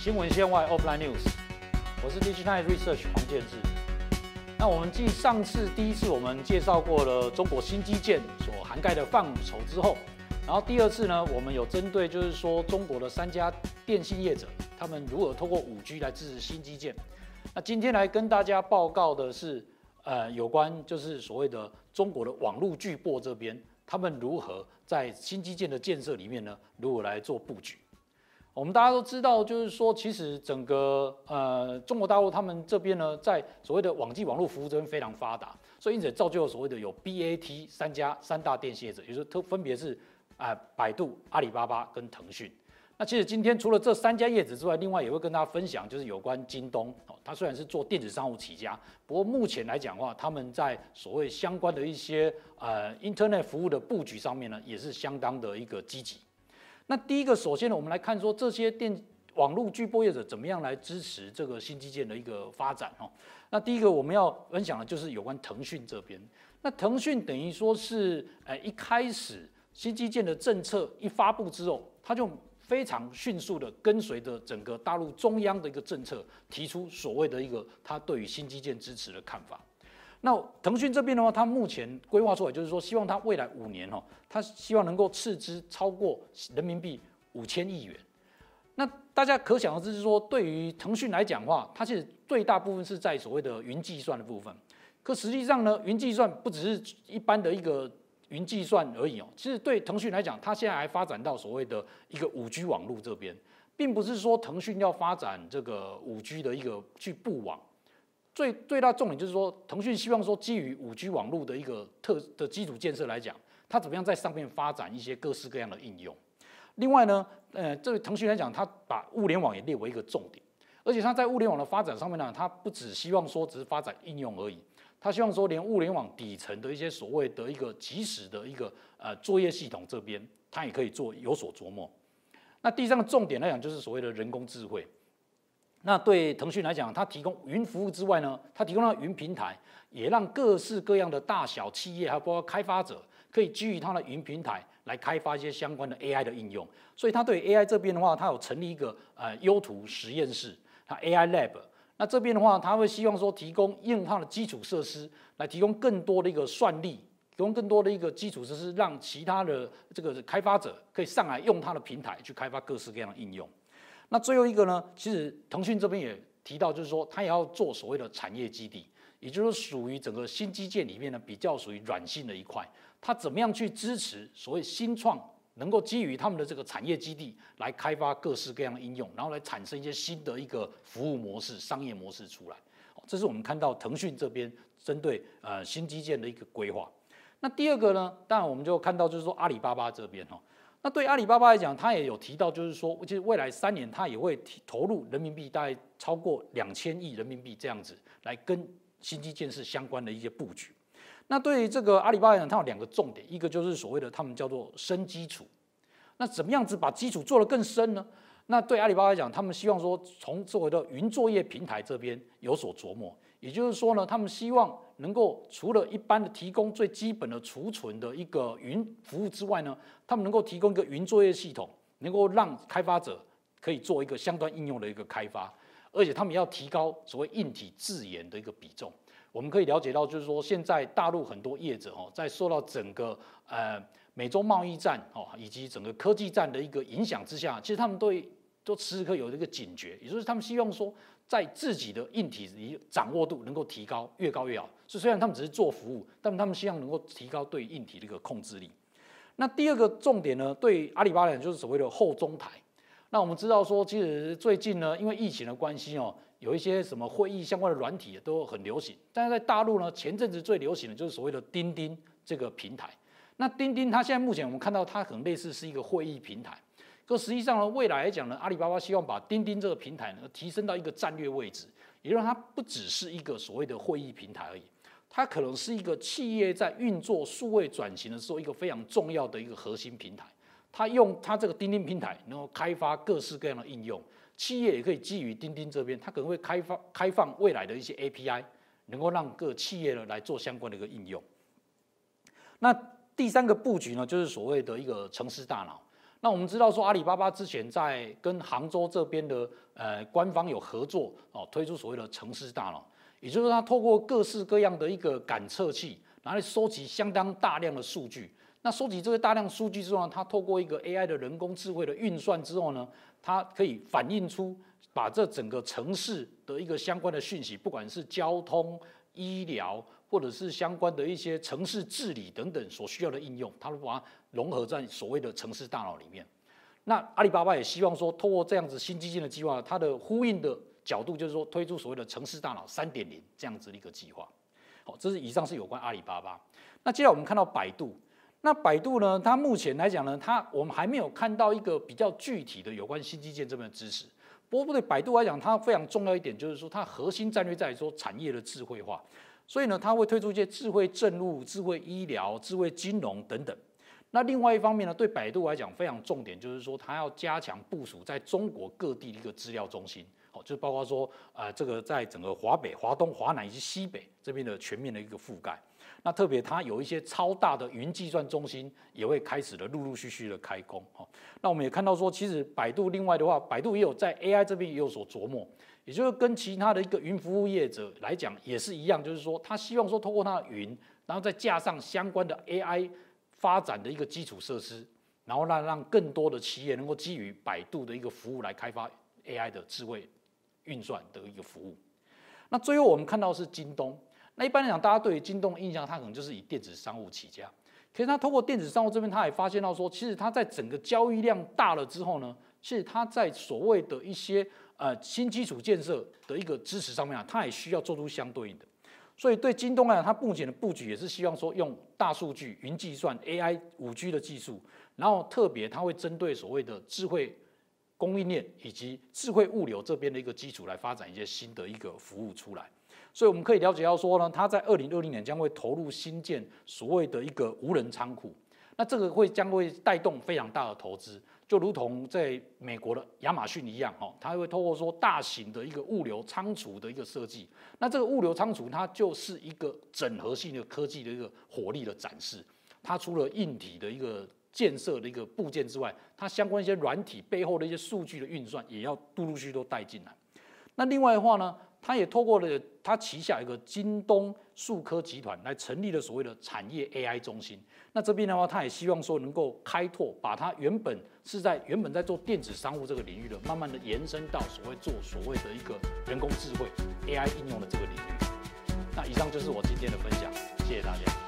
新闻线外 Offline News，我是 Digital Research 黄建志。那我们继上次第一次我们介绍过了中国新基建所涵盖的范畴之后，然后第二次呢，我们有针对就是说中国的三家电信业者，他们如何通过五 G 来支持新基建。那今天来跟大家报告的是，呃，有关就是所谓的中国的网络巨擘这边，他们如何在新基建的建设里面呢，如何来做布局。我们大家都知道，就是说，其实整个呃中国大陆他们这边呢，在所谓的网际网络服务这边非常发达，所以因此造就了所谓的有 BAT 三家三大电信业者，也就是特分别是啊百度、阿里巴巴跟腾讯。那其实今天除了这三家业者之外，另外也会跟大家分享，就是有关京东哦，它虽然是做电子商务起家，不过目前来讲的话，他们在所谓相关的一些呃 Internet 服务的布局上面呢，也是相当的一个积极。那第一个，首先呢，我们来看说这些电网络巨播业者怎么样来支持这个新基建的一个发展哦。那第一个我们要分享的就是有关腾讯这边。那腾讯等于说是，呃，一开始新基建的政策一发布之后，它就非常迅速的跟随着整个大陆中央的一个政策，提出所谓的一个它对于新基建支持的看法。那腾讯这边的话，它目前规划出来就是说，希望它未来五年哦，它希望能够斥资超过人民币五千亿元。那大家可想而知，是说对于腾讯来讲的话，它其实最大部分是在所谓的云计算的部分。可实际上呢，云计算不只是一般的一个云计算而已哦。其实对腾讯来讲，它现在还发展到所谓的一个五 G 网络这边，并不是说腾讯要发展这个五 G 的一个去布网。最最大重点就是说，腾讯希望说，基于五 G 网络的一个特的基础建设来讲，它怎么样在上面发展一些各式各样的应用。另外呢，呃，这个腾讯来讲，它把物联网也列为一个重点，而且它在物联网的发展上面呢，它不只希望说只是发展应用而已，它希望说连物联网底层的一些所谓的一个即时的一个呃作业系统这边，它也可以做有所琢磨。那第三个重点来讲，就是所谓的人工智慧。那对腾讯来讲，它提供云服务之外呢，它提供了云平台，也让各式各样的大小企业，还有包括开发者，可以基于它的云平台来开发一些相关的 AI 的应用。所以它对 AI 这边的话，它有成立一个呃优图实验室，它 AI Lab。那这边的话，它会希望说提供硬化的基础设施，来提供更多的一个算力，提供更多的一个基础设施，让其他的这个开发者可以上来用它的平台去开发各式各样的应用。那最后一个呢？其实腾讯这边也提到，就是说它也要做所谓的产业基地，也就是属于整个新基建里面呢比较属于软性的一块。它怎么样去支持所谓新创，能够基于他们的这个产业基地来开发各式各样的应用，然后来产生一些新的一个服务模式、商业模式出来。这是我们看到腾讯这边针对呃新基建的一个规划。那第二个呢？当然我们就看到就是说阿里巴巴这边哈。那对阿里巴巴来讲，他也有提到，就是说，其实未来三年他也会投入人民币大概超过两千亿人民币这样子，来跟新基建是相关的一些布局。那对于这个阿里巴巴来讲，它有两个重点，一个就是所谓的他们叫做深基础。那怎么样子把基础做得更深呢？那对阿里巴巴来讲，他们希望说从作为的云作业平台这边有所琢磨。也就是说呢，他们希望能够除了一般的提供最基本的储存的一个云服务之外呢，他们能够提供一个云作业系统，能够让开发者可以做一个相关应用的一个开发，而且他们要提高所谓硬体自研的一个比重。我们可以了解到，就是说现在大陆很多业者哦，在受到整个呃美洲贸易战哦以及整个科技战的一个影响之下，其实他们对都时时刻有这个警觉，也就是他们希望说。在自己的硬体里掌握度能够提高，越高越好。所以虽然他们只是做服务，但他们希望能够提高对硬体的一个控制力。那第二个重点呢，对阿里巴巴就是所谓的后中台。那我们知道说，其实最近呢，因为疫情的关系哦，有一些什么会议相关的软体都很流行。但是在大陆呢，前阵子最流行的就是所谓的钉钉这个平台。那钉钉它现在目前我们看到它很类似是一个会议平台。可实际上呢，未来来讲呢，阿里巴巴希望把钉钉这个平台呢提升到一个战略位置，也让它不只是一个所谓的会议平台而已，它可能是一个企业在运作数位转型的时候一个非常重要的一个核心平台。它用它这个钉钉平台能够开发各式各样的应用，企业也可以基于钉钉这边，它可能会开发开放未来的一些 API，能够让各企业呢来做相关的一个应用。那第三个布局呢，就是所谓的一个城市大脑。那我们知道说，阿里巴巴之前在跟杭州这边的呃官方有合作哦，推出所谓的城市大脑，也就是它透过各式各样的一个感测器，拿来收集相当大量的数据。那收集这些大量数据之后呢，它透过一个 AI 的人工智慧的运算之后呢，它可以反映出把这整个城市的一个相关的讯息，不管是交通、医疗。或者是相关的一些城市治理等等所需要的应用，它会把它融合在所谓的城市大脑里面。那阿里巴巴也希望说，通过这样子新基金的计划，它的呼应的角度就是说，推出所谓的城市大脑三点零这样子的一个计划。好，这是以上是有关阿里巴巴。那接下来我们看到百度，那百度呢，它目前来讲呢，它我们还没有看到一个比较具体的有关新基建这边的支持。不过对百度来讲，它非常重要一点就是说，它核心战略在于说产业的智慧化。所以呢，它会推出一些智慧政务、智慧医疗、智慧金融等等。那另外一方面呢，对百度来讲非常重点，就是说它要加强部署在中国各地的一个资料中心，就包括说，呃，这个在整个华北、华东、华南以及西北这边的全面的一个覆盖。那特别它有一些超大的云计算中心也会开始的陆陆续续的开工，好。那我们也看到说，其实百度另外的话，百度也有在 AI 这边也有所琢磨。也就是跟其他的一个云服务业者来讲也是一样，就是说他希望说通过他的云，然后再加上相关的 AI 发展的一个基础设施，然后让让更多的企业能够基于百度的一个服务来开发 AI 的智慧运算的一个服务。那最后我们看到是京东，那一般来讲，大家对于京东的印象，它可能就是以电子商务起家。可是他通过电子商务这边，他也发现到说，其实他在整个交易量大了之后呢，其实他在所谓的一些呃，新基础建设的一个支持上面啊，它也需要做出相对应的。所以对京东来讲，它目前的布局也是希望说用大数据、云计算、AI、五 G 的技术，然后特别它会针对所谓的智慧供应链以及智慧物流这边的一个基础来发展一些新的一个服务出来。所以我们可以了解到说呢，它在二零二零年将会投入新建所谓的一个无人仓库，那这个会将会带动非常大的投资。就如同在美国的亚马逊一样，哈，它会透过说大型的一个物流仓储的一个设计，那这个物流仓储它就是一个整合性的科技的一个火力的展示。它除了硬体的一个建设的一个部件之外，它相关一些软体背后的一些数据的运算也要陆陆续续都带进来。那另外的话呢？他也透过了他旗下一个京东数科集团来成立了所谓的产业 AI 中心。那这边的话，他也希望说能够开拓，把它原本是在原本在做电子商务这个领域的，慢慢的延伸到所谓做所谓的一个人工智慧 AI 应用的这个领域。那以上就是我今天的分享，谢谢大家。